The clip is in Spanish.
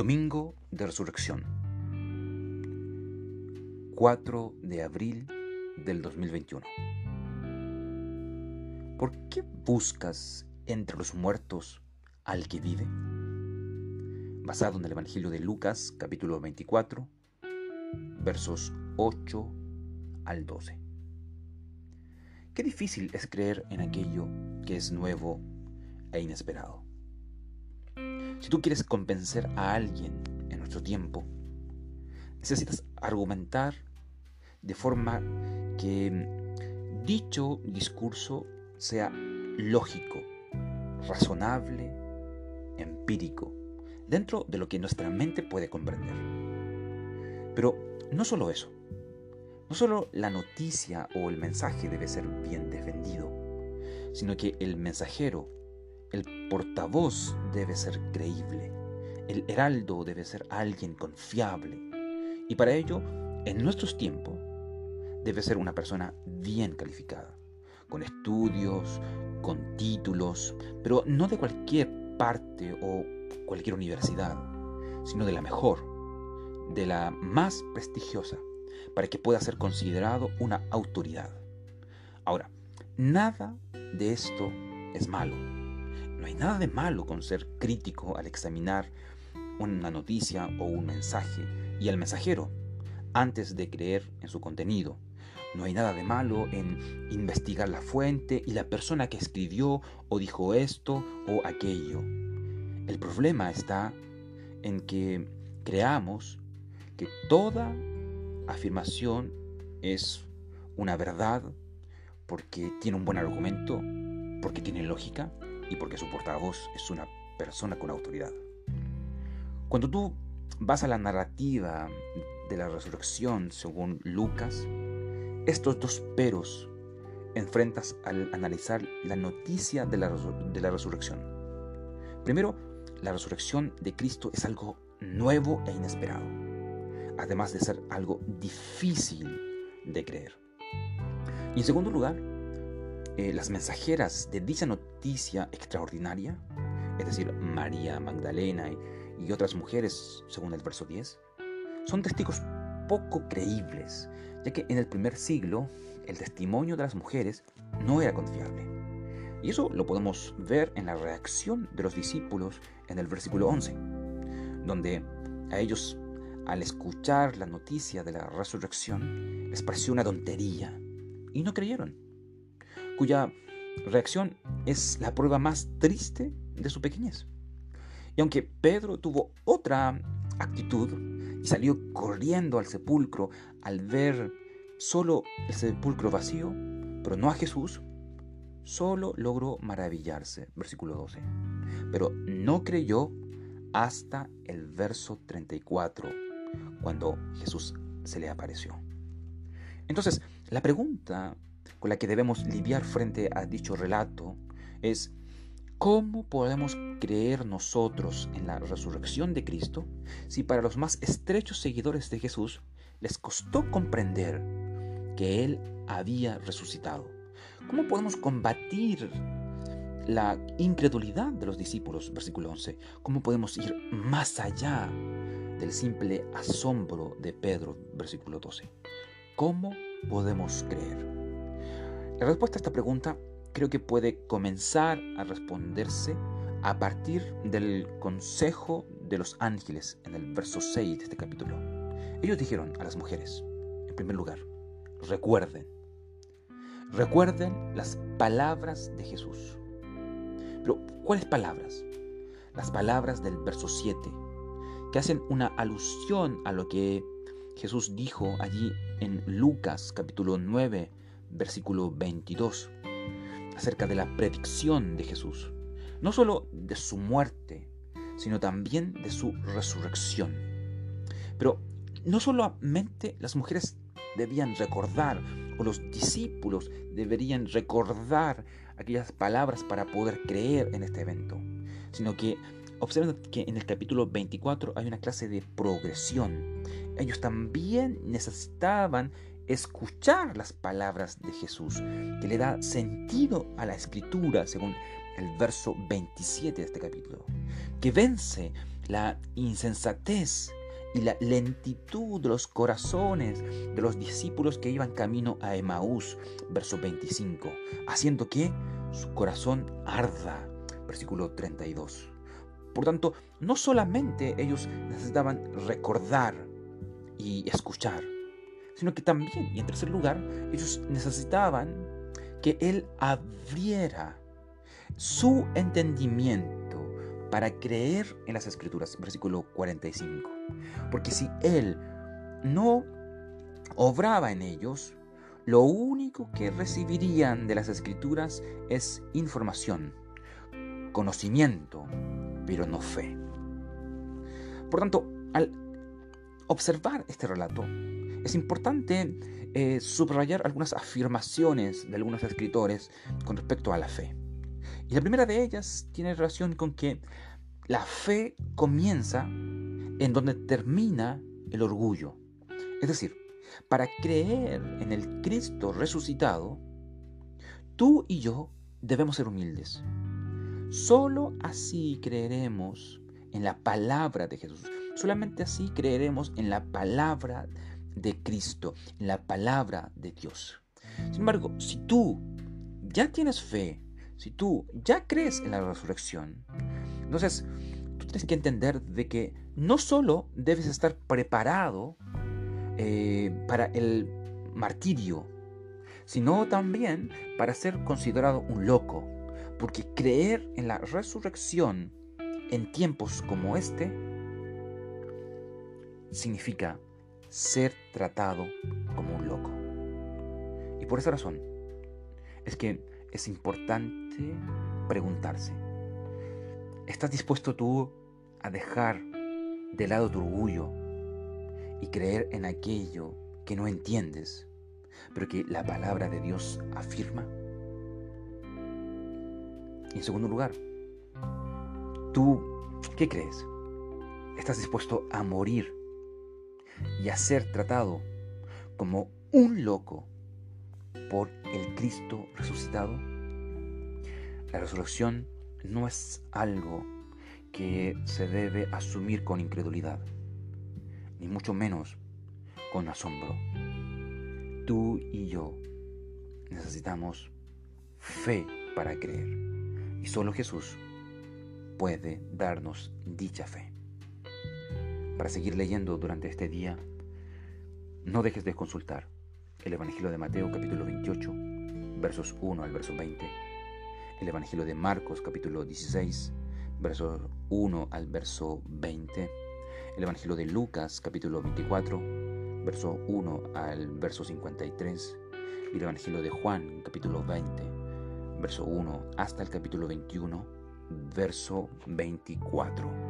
Domingo de Resurrección. 4 de abril del 2021. ¿Por qué buscas entre los muertos al que vive? Basado en el Evangelio de Lucas, capítulo 24, versos 8 al 12. Qué difícil es creer en aquello que es nuevo e inesperado. Si tú quieres convencer a alguien en nuestro tiempo, necesitas argumentar de forma que dicho discurso sea lógico, razonable, empírico, dentro de lo que nuestra mente puede comprender. Pero no solo eso, no solo la noticia o el mensaje debe ser bien defendido, sino que el mensajero el portavoz debe ser creíble. El heraldo debe ser alguien confiable. Y para ello, en nuestros tiempos, debe ser una persona bien calificada, con estudios, con títulos, pero no de cualquier parte o cualquier universidad, sino de la mejor, de la más prestigiosa, para que pueda ser considerado una autoridad. Ahora, nada de esto es malo no hay nada de malo con ser crítico al examinar una noticia o un mensaje y al mensajero antes de creer en su contenido. No hay nada de malo en investigar la fuente y la persona que escribió o dijo esto o aquello. El problema está en que creamos que toda afirmación es una verdad porque tiene un buen argumento, porque tiene lógica y porque su portavoz es una persona con autoridad. Cuando tú vas a la narrativa de la resurrección según Lucas, estos dos peros enfrentas al analizar la noticia de la, de la resurrección. Primero, la resurrección de Cristo es algo nuevo e inesperado, además de ser algo difícil de creer. Y en segundo lugar, eh, las mensajeras de dicha noticia extraordinaria, es decir, María Magdalena y, y otras mujeres, según el verso 10, son testigos poco creíbles, ya que en el primer siglo el testimonio de las mujeres no era confiable. Y eso lo podemos ver en la reacción de los discípulos en el versículo 11, donde a ellos al escuchar la noticia de la resurrección les pareció una tontería y no creyeron cuya reacción es la prueba más triste de su pequeñez. Y aunque Pedro tuvo otra actitud y salió corriendo al sepulcro al ver solo el sepulcro vacío, pero no a Jesús, solo logró maravillarse. Versículo 12. Pero no creyó hasta el verso 34, cuando Jesús se le apareció. Entonces, la pregunta con la que debemos lidiar frente a dicho relato es ¿cómo podemos creer nosotros en la resurrección de Cristo si para los más estrechos seguidores de Jesús les costó comprender que Él había resucitado? ¿Cómo podemos combatir la incredulidad de los discípulos? Versículo 11. ¿Cómo podemos ir más allá del simple asombro de Pedro? Versículo 12. ¿Cómo podemos creer? La respuesta a esta pregunta creo que puede comenzar a responderse a partir del consejo de los ángeles en el verso 6 de este capítulo. Ellos dijeron a las mujeres, en primer lugar, recuerden, recuerden las palabras de Jesús. Pero, ¿cuáles palabras? Las palabras del verso 7, que hacen una alusión a lo que Jesús dijo allí en Lucas capítulo 9, versículo 22, acerca de la predicción de Jesús, no solo de su muerte, sino también de su resurrección. Pero no solamente las mujeres debían recordar, o los discípulos deberían recordar aquellas palabras para poder creer en este evento, sino que observen que en el capítulo 24 hay una clase de progresión. Ellos también necesitaban escuchar las palabras de Jesús, que le da sentido a la escritura, según el verso 27 de este capítulo, que vence la insensatez y la lentitud de los corazones de los discípulos que iban camino a Emaús, verso 25, haciendo que su corazón arda, versículo 32. Por tanto, no solamente ellos necesitaban recordar y escuchar, sino que también, y en tercer lugar, ellos necesitaban que Él abriera su entendimiento para creer en las escrituras, versículo 45. Porque si Él no obraba en ellos, lo único que recibirían de las escrituras es información, conocimiento, pero no fe. Por tanto, al observar este relato, es importante eh, subrayar algunas afirmaciones de algunos escritores con respecto a la fe. Y la primera de ellas tiene relación con que la fe comienza en donde termina el orgullo. Es decir, para creer en el Cristo resucitado, tú y yo debemos ser humildes. Solo así creeremos en la palabra de Jesús. Solamente así creeremos en la palabra de Cristo, la palabra de Dios. Sin embargo, si tú ya tienes fe, si tú ya crees en la resurrección, entonces tú tienes que entender de que no solo debes estar preparado eh, para el martirio, sino también para ser considerado un loco porque creer en la resurrección en tiempos como este significa ser tratado como un loco. Y por esa razón es que es importante preguntarse, ¿estás dispuesto tú a dejar de lado tu orgullo y creer en aquello que no entiendes, pero que la palabra de Dios afirma? Y en segundo lugar, ¿tú qué crees? ¿Estás dispuesto a morir y a ser tratado como un loco por el Cristo resucitado? La resurrección no es algo que se debe asumir con incredulidad, ni mucho menos con asombro. Tú y yo necesitamos fe para creer. Y solo Jesús puede darnos dicha fe. Para seguir leyendo durante este día, no dejes de consultar el Evangelio de Mateo capítulo 28, versos 1 al verso 20, el Evangelio de Marcos capítulo 16, versos 1 al verso 20, el Evangelio de Lucas capítulo 24, verso 1 al verso 53, y el Evangelio de Juan capítulo 20, verso 1 hasta el capítulo 21, verso 24.